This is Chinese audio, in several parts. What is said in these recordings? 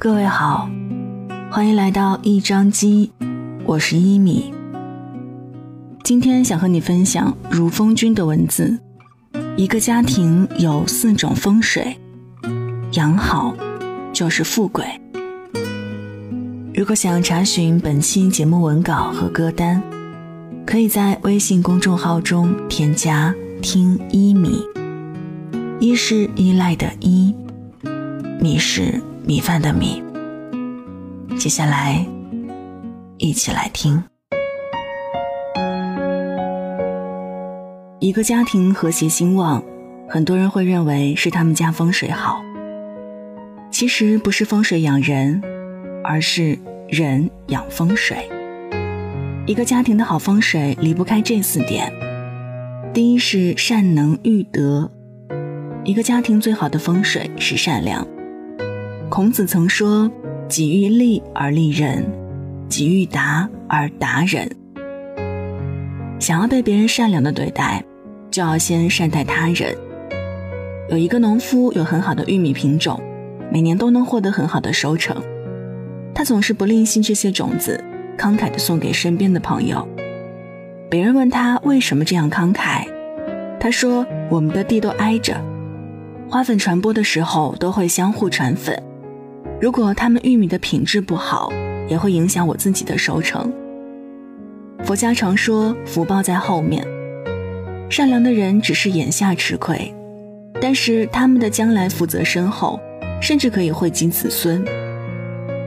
各位好，欢迎来到一张机，我是一米。今天想和你分享如风君的文字。一个家庭有四种风水，养好就是富贵。如果想要查询本期节目文稿和歌单，可以在微信公众号中添加“听一米”，一是依赖的依，米是米饭的米。接下来，一起来听。一个家庭和谐兴旺，很多人会认为是他们家风水好。其实不是风水养人，而是人养风水。一个家庭的好风水离不开这四点：第一是善能育德。一个家庭最好的风水是善良。孔子曾说：“己欲立而立人，己欲达而达人。”想要被别人善良的对待。就要先善待他人。有一个农夫有很好的玉米品种，每年都能获得很好的收成。他总是不吝惜这些种子，慷慨地送给身边的朋友。别人问他为什么这样慷慨，他说：“我们的地都挨着，花粉传播的时候都会相互传粉。如果他们玉米的品质不好，也会影响我自己的收成。”佛家常说福报在后面。善良的人只是眼下吃亏，但是他们的将来福泽深厚，甚至可以惠及子孙。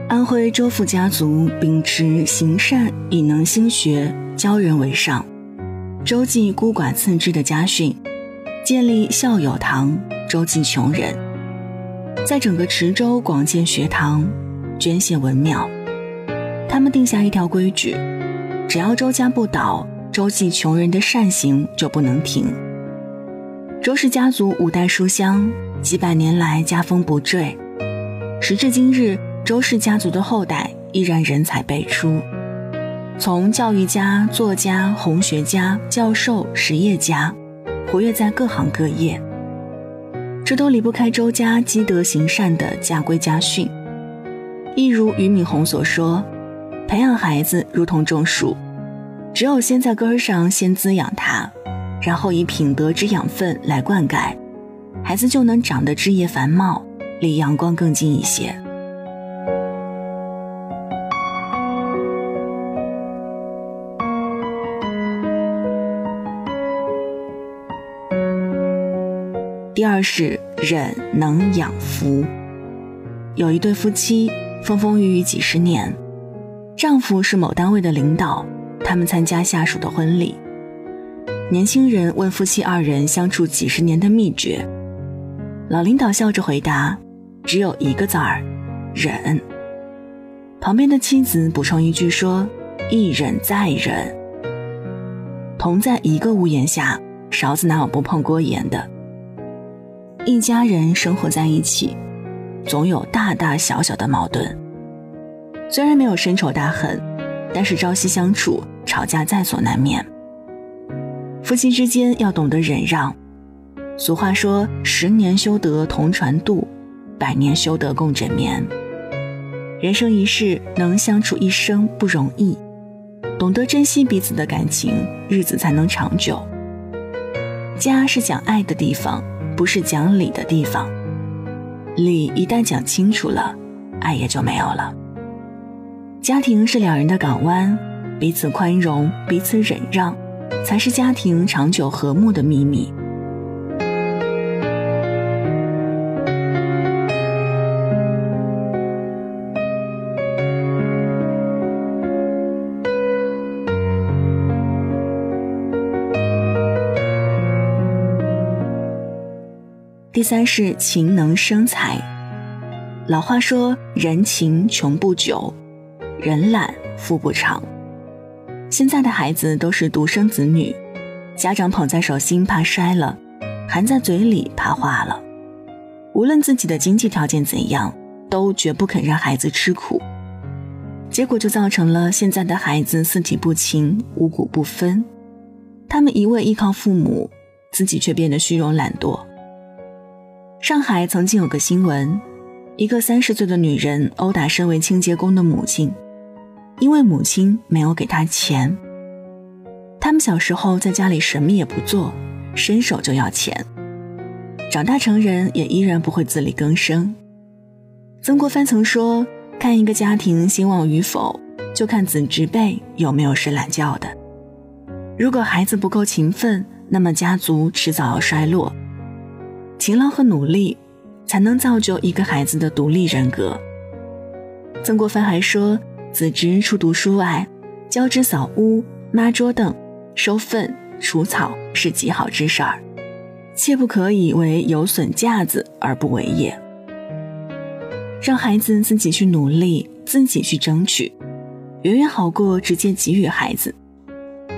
安徽周富家族秉持行善、以能兴学、教人为上，周记孤寡次之的家训，建立孝友堂，周济穷人，在整个池州广建学堂，捐献文庙。他们定下一条规矩：只要周家不倒。周济穷人的善行就不能停。周氏家族五代书香，几百年来家风不坠。时至今日，周氏家族的后代依然人才辈出，从教育家、作家、红学家、教授、实业家，活跃在各行各业。这都离不开周家积德行善的家规家训。一如俞敏洪所说：“培养孩子如同种树。”只有先在根上先滋养它，然后以品德之养分来灌溉，孩子就能长得枝叶繁茂，离阳光更近一些。第二是忍能养福。有一对夫妻风风雨雨几十年，丈夫是某单位的领导。他们参加下属的婚礼，年轻人问夫妻二人相处几十年的秘诀，老领导笑着回答：“只有一个字儿，忍。”旁边的妻子补充一句说：“一忍再忍。”同在一个屋檐下，勺子哪有不碰锅沿的？一家人生活在一起，总有大大小小的矛盾，虽然没有深仇大恨，但是朝夕相处。吵架在所难免，夫妻之间要懂得忍让。俗话说：“十年修得同船渡，百年修得共枕眠。”人生一世，能相处一生不容易，懂得珍惜彼此的感情，日子才能长久。家是讲爱的地方，不是讲理的地方。理一旦讲清楚了，爱也就没有了。家庭是两人的港湾。彼此宽容，彼此忍让，才是家庭长久和睦的秘密。三是勤能生财。老话说：“人勤穷不久，人懒富不长。”现在的孩子都是独生子女，家长捧在手心怕摔了，含在嘴里怕化了。无论自己的经济条件怎样，都绝不肯让孩子吃苦。结果就造成了现在的孩子四体不勤，五谷不分。他们一味依靠父母，自己却变得虚荣懒惰。上海曾经有个新闻，一个三十岁的女人殴打身为清洁工的母亲，因为母亲没有给她钱。他们小时候在家里什么也不做，伸手就要钱，长大成人也依然不会自力更生。曾国藩曾说：“看一个家庭兴旺与否，就看子侄辈有没有睡懒觉的。如果孩子不够勤奋，那么家族迟早要衰落。勤劳和努力。”才能造就一个孩子的独立人格。曾国藩还说：“子侄除读书外，教之扫屋、抹桌凳、收粪、除草是极好之事儿，切不可以为有损架子而不为也。”让孩子自己去努力，自己去争取，远远好过直接给予孩子。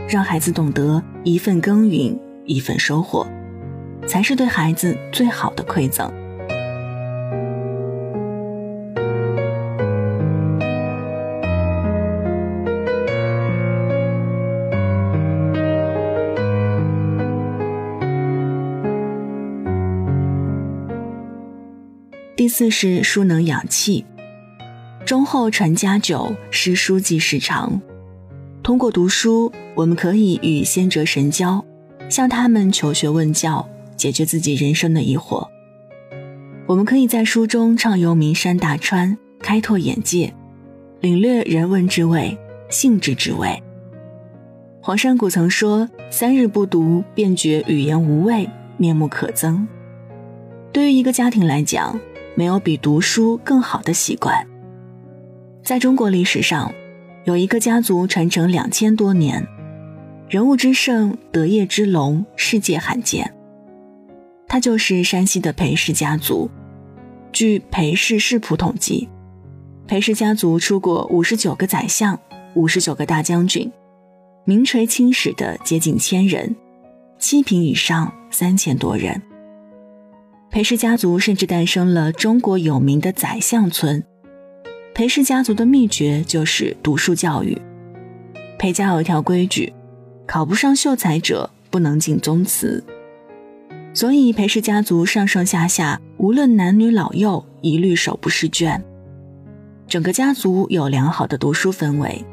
让孩子懂得一份耕耘一份收获，才是对孩子最好的馈赠。第四是书能养气，忠厚传家久，诗书继世长。通过读书，我们可以与先哲神交，向他们求学问教，解决自己人生的疑惑。我们可以在书中畅游名山大川，开拓眼界，领略人文之味、性质之味。黄山谷曾说：“三日不读，便觉语言无味，面目可憎。”对于一个家庭来讲，没有比读书更好的习惯。在中国历史上，有一个家族传承两千多年，人物之盛，德业之隆，世界罕见。他就是山西的裴氏家族。据裴氏世谱统计，裴氏家族出过五十九个宰相，五十九个大将军，名垂青史的接近千人，七品以上三千多人。裴氏家族甚至诞生了中国有名的宰相村。裴氏家族的秘诀就是读书教育。裴家有一条规矩，考不上秀才者不能进宗祠。所以裴氏家族上上下下，无论男女老幼，一律手不释卷。整个家族有良好的读书氛围，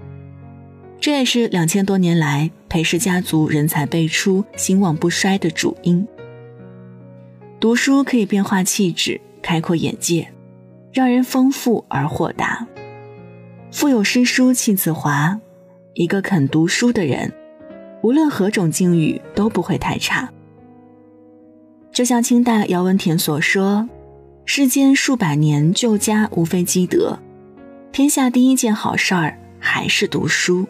这也是两千多年来裴氏家族人才辈出、兴旺不衰的主因。读书可以变化气质，开阔眼界，让人丰富而豁达。腹有诗书气自华，一个肯读书的人，无论何种境遇都不会太差。就像清代姚文田所说：“世间数百年旧家无非积德，天下第一件好事儿还是读书。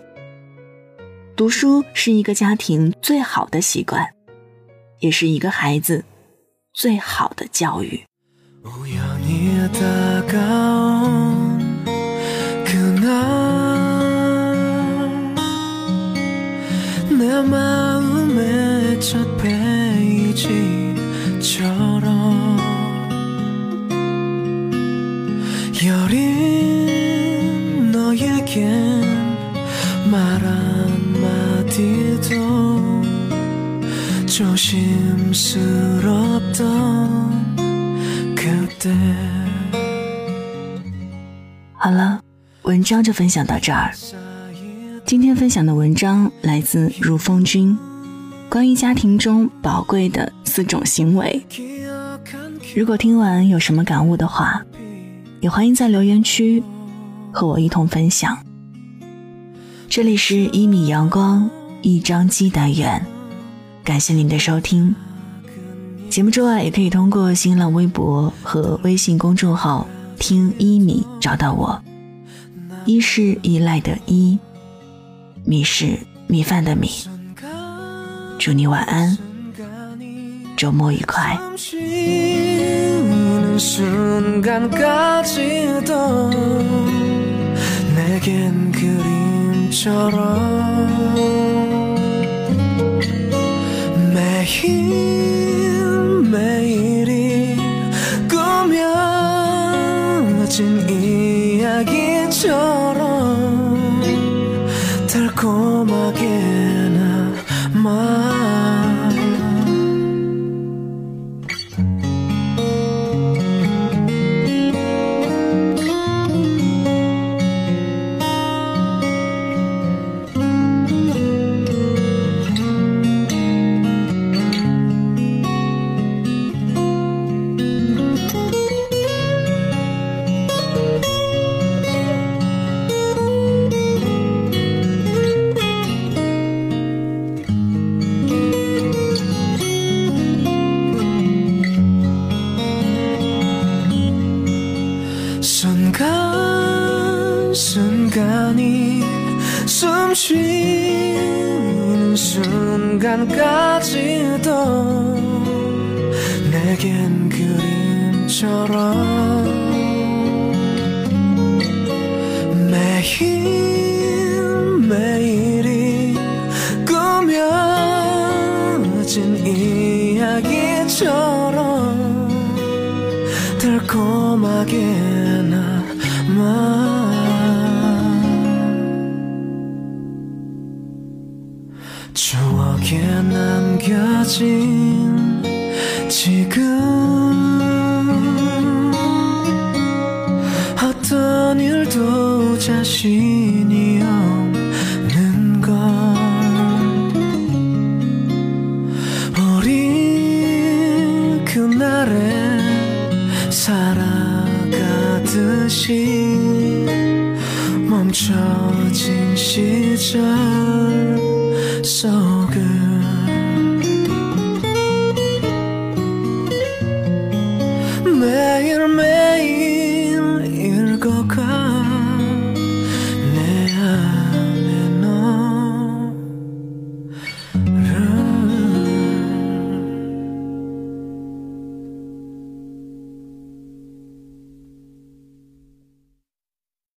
读书是一个家庭最好的习惯，也是一个孩子。”最好的教育。好了，文章就分享到这儿。今天分享的文章来自如风君，关于家庭中宝贵的四种行为。如果听完有什么感悟的话，也欢迎在留言区和我一同分享。这里是一米阳光一张机单元，感谢您的收听。节目之外，也可以通过新浪微博和微信公众号“听一米”找到我。一，是依赖的依；米，是米饭的米。祝你晚安，周末愉快。 매일매일이 꾸며진 이야기처럼 달콤하게 남아 순간 순간이 숨 쉬는 순간까지도 내겐 그림처럼 매일 매일이 꾸며진 이야기처럼 달콤하게 남아 남겨진 지금. 어떤 일도 자신이 없